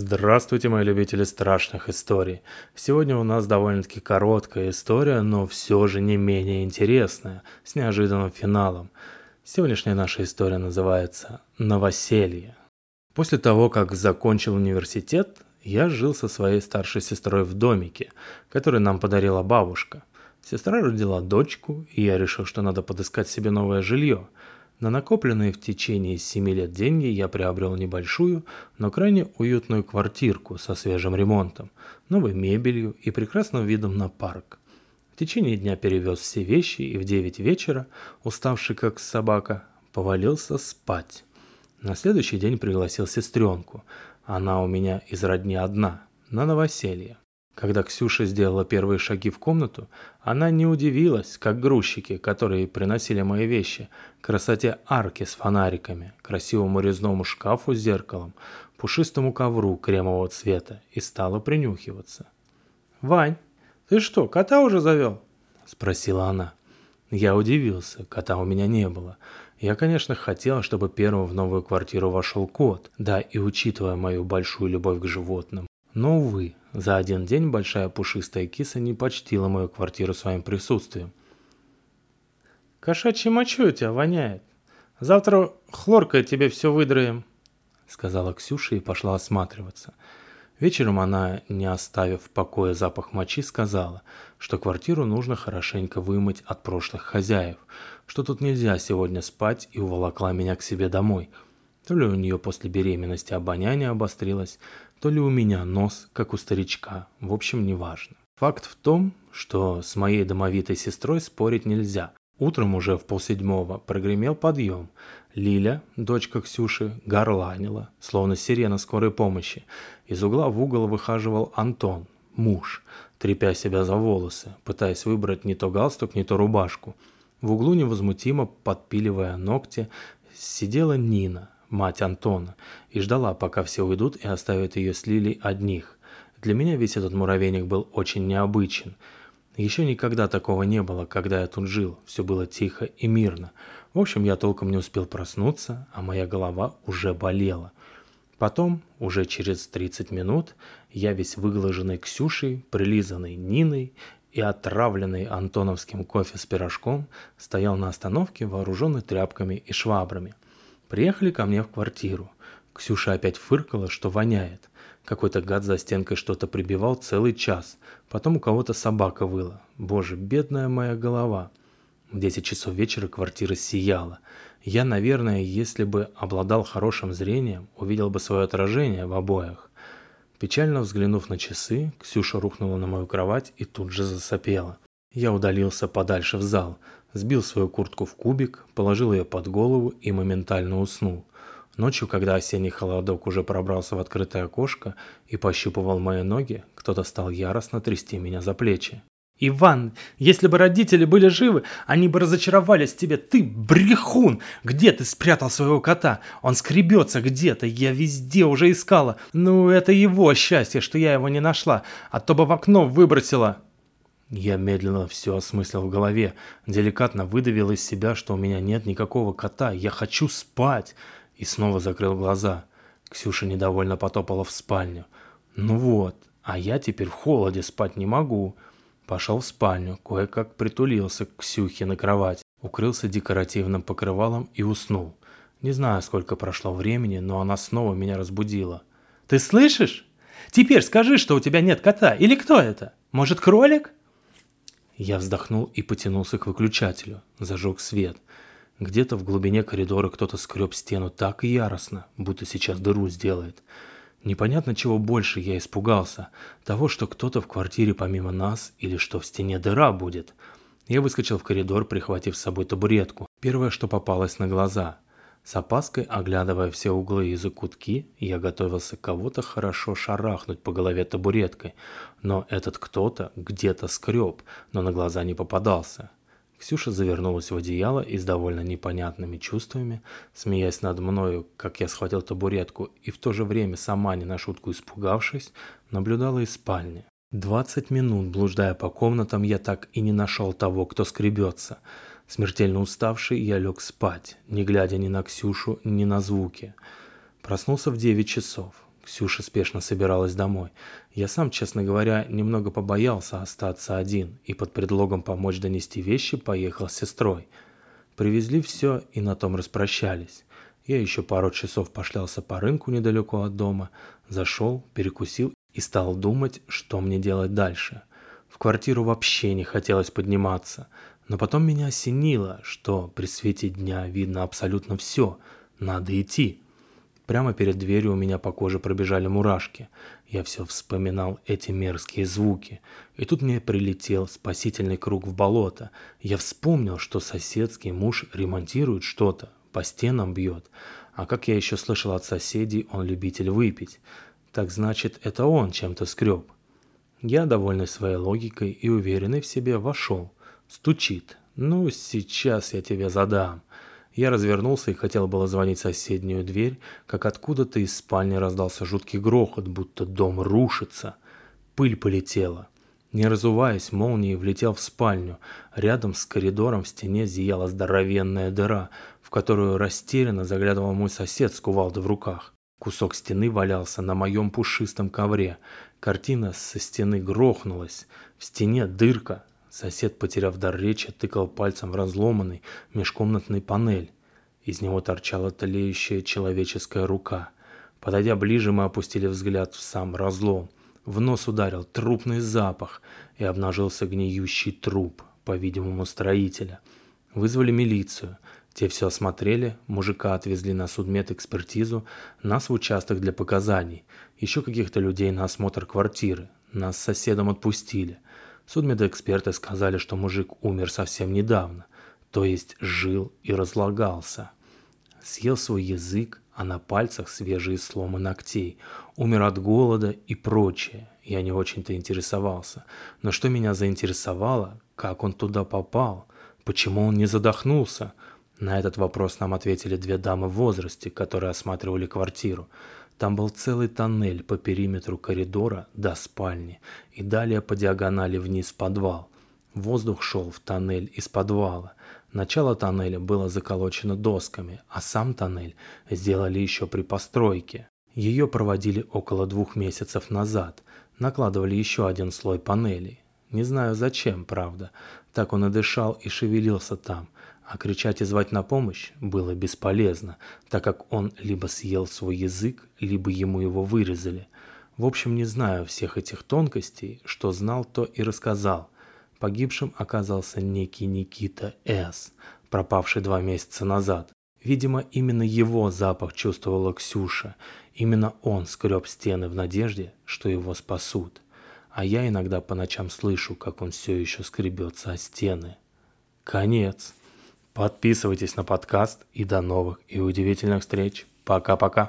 Здравствуйте, мои любители страшных историй. Сегодня у нас довольно-таки короткая история, но все же не менее интересная, с неожиданным финалом. Сегодняшняя наша история называется «Новоселье». После того, как закончил университет, я жил со своей старшей сестрой в домике, который нам подарила бабушка. Сестра родила дочку, и я решил, что надо подыскать себе новое жилье – на накопленные в течение семи лет деньги я приобрел небольшую, но крайне уютную квартирку со свежим ремонтом, новой мебелью и прекрасным видом на парк. В течение дня перевез все вещи и в девять вечера, уставший как собака, повалился спать. На следующий день пригласил сестренку. Она у меня из родни одна, на новоселье. Когда Ксюша сделала первые шаги в комнату, она не удивилась, как грузчики, которые приносили мои вещи, красоте арки с фонариками, красивому резному шкафу с зеркалом, пушистому ковру кремового цвета и стала принюхиваться. «Вань, ты что, кота уже завел?» – спросила она. Я удивился, кота у меня не было. Я, конечно, хотел, чтобы первым в новую квартиру вошел кот, да и учитывая мою большую любовь к животным, но, увы, за один день большая пушистая киса не почтила мою квартиру своим присутствием. «Кошачьей мочой у тебя воняет. Завтра хлоркой тебе все выдроем», — сказала Ксюша и пошла осматриваться. Вечером она, не оставив в покое запах мочи, сказала, что квартиру нужно хорошенько вымыть от прошлых хозяев, что тут нельзя сегодня спать и уволокла меня к себе домой. То ли у нее после беременности обоняние обострилось, то ли у меня нос, как у старичка, в общем, неважно. Факт в том, что с моей домовитой сестрой спорить нельзя. Утром уже в полседьмого прогремел подъем. Лиля, дочка Ксюши, горланила, словно сирена скорой помощи. Из угла в угол выхаживал Антон, муж, трепя себя за волосы, пытаясь выбрать не то галстук, не то рубашку. В углу невозмутимо, подпиливая ногти, сидела Нина, мать Антона, и ждала, пока все уйдут и оставят ее с Лилей одних. Для меня весь этот муравейник был очень необычен. Еще никогда такого не было, когда я тут жил, все было тихо и мирно. В общем, я толком не успел проснуться, а моя голова уже болела. Потом, уже через 30 минут, я весь выглаженный Ксюшей, прилизанный Ниной и отравленный антоновским кофе с пирожком, стоял на остановке, вооруженный тряпками и швабрами – Приехали ко мне в квартиру. Ксюша опять фыркала, что воняет. Какой-то гад за стенкой что-то прибивал целый час. Потом у кого-то собака выла. Боже, бедная моя голова. В 10 часов вечера квартира сияла. Я, наверное, если бы обладал хорошим зрением, увидел бы свое отражение в обоях. Печально взглянув на часы, Ксюша рухнула на мою кровать и тут же засопела. Я удалился подальше в зал – сбил свою куртку в кубик, положил ее под голову и моментально уснул. Ночью, когда осенний холодок уже пробрался в открытое окошко и пощупывал мои ноги, кто-то стал яростно трясти меня за плечи. «Иван, если бы родители были живы, они бы разочаровались в тебе. Ты брехун! Где ты спрятал своего кота? Он скребется где-то, я везде уже искала. Ну, это его счастье, что я его не нашла, а то бы в окно выбросила». Я медленно все осмыслил в голове, деликатно выдавил из себя, что у меня нет никакого кота, я хочу спать, и снова закрыл глаза. Ксюша недовольно потопала в спальню. Ну вот, а я теперь в холоде спать не могу. Пошел в спальню, кое-как притулился к Ксюхе на кровать, укрылся декоративным покрывалом и уснул. Не знаю, сколько прошло времени, но она снова меня разбудила. «Ты слышишь? Теперь скажи, что у тебя нет кота. Или кто это? Может, кролик?» Я вздохнул и потянулся к выключателю, зажег свет. Где-то в глубине коридора кто-то скреб стену так яростно, будто сейчас дыру сделает. Непонятно чего больше я испугался. Того, что кто-то в квартире помимо нас, или что в стене дыра будет. Я выскочил в коридор, прихватив с собой табуретку. Первое, что попалось на глаза. С опаской, оглядывая все углы и закутки, я готовился кого-то хорошо шарахнуть по голове табуреткой, но этот кто-то где-то скреб, но на глаза не попадался. Ксюша завернулась в одеяло и с довольно непонятными чувствами, смеясь над мною, как я схватил табуретку, и в то же время сама не на шутку испугавшись, наблюдала из спальни. Двадцать минут, блуждая по комнатам, я так и не нашел того, кто скребется – Смертельно уставший, я лег спать, не глядя ни на Ксюшу, ни на звуки. Проснулся в 9 часов. Ксюша спешно собиралась домой. Я сам, честно говоря, немного побоялся остаться один и под предлогом помочь донести вещи поехал с сестрой. Привезли все и на том распрощались. Я еще пару часов пошлялся по рынку недалеко от дома, зашел, перекусил и стал думать, что мне делать дальше. В квартиру вообще не хотелось подниматься, но потом меня осенило, что при свете дня видно абсолютно все, надо идти. Прямо перед дверью у меня по коже пробежали мурашки. Я все вспоминал эти мерзкие звуки. И тут мне прилетел спасительный круг в болото. Я вспомнил, что соседский муж ремонтирует что-то, по стенам бьет. А как я еще слышал от соседей, он любитель выпить. Так значит, это он чем-то скреб. Я, довольный своей логикой и уверенный в себе, вошел. Стучит. «Ну, сейчас я тебе задам». Я развернулся и хотел было звонить в соседнюю дверь, как откуда-то из спальни раздался жуткий грохот, будто дом рушится. Пыль полетела. Не разуваясь, молнией влетел в спальню. Рядом с коридором в стене зияла здоровенная дыра, в которую растерянно заглядывал мой сосед с кувалдой в руках. Кусок стены валялся на моем пушистом ковре. Картина со стены грохнулась. В стене дырка, Сосед, потеряв дар речи, тыкал пальцем в разломанный межкомнатный панель. Из него торчала тлеющая человеческая рука. Подойдя ближе, мы опустили взгляд в сам разлом. В нос ударил трупный запах, и обнажился гниющий труп, по-видимому, строителя. Вызвали милицию. Те все осмотрели, мужика отвезли на судмедэкспертизу, нас в участок для показаний, еще каких-то людей на осмотр квартиры. Нас с соседом отпустили. Судмедэксперты сказали, что мужик умер совсем недавно, то есть жил и разлагался. Съел свой язык, а на пальцах свежие сломы ногтей, умер от голода и прочее. Я не очень-то интересовался. Но что меня заинтересовало, как он туда попал, почему он не задохнулся. На этот вопрос нам ответили две дамы в возрасте, которые осматривали квартиру. Там был целый тоннель по периметру коридора до спальни и далее по диагонали вниз в подвал. Воздух шел в тоннель из подвала. Начало тоннеля было заколочено досками, а сам тоннель сделали еще при постройке. Ее проводили около двух месяцев назад. Накладывали еще один слой панелей. Не знаю зачем, правда. Так он и дышал и шевелился там а кричать и звать на помощь было бесполезно, так как он либо съел свой язык, либо ему его вырезали. В общем, не знаю всех этих тонкостей, что знал, то и рассказал. Погибшим оказался некий Никита С., пропавший два месяца назад. Видимо, именно его запах чувствовала Ксюша. Именно он скреб стены в надежде, что его спасут. А я иногда по ночам слышу, как он все еще скребется о стены. Конец. Подписывайтесь на подкаст и до новых и удивительных встреч. Пока-пока.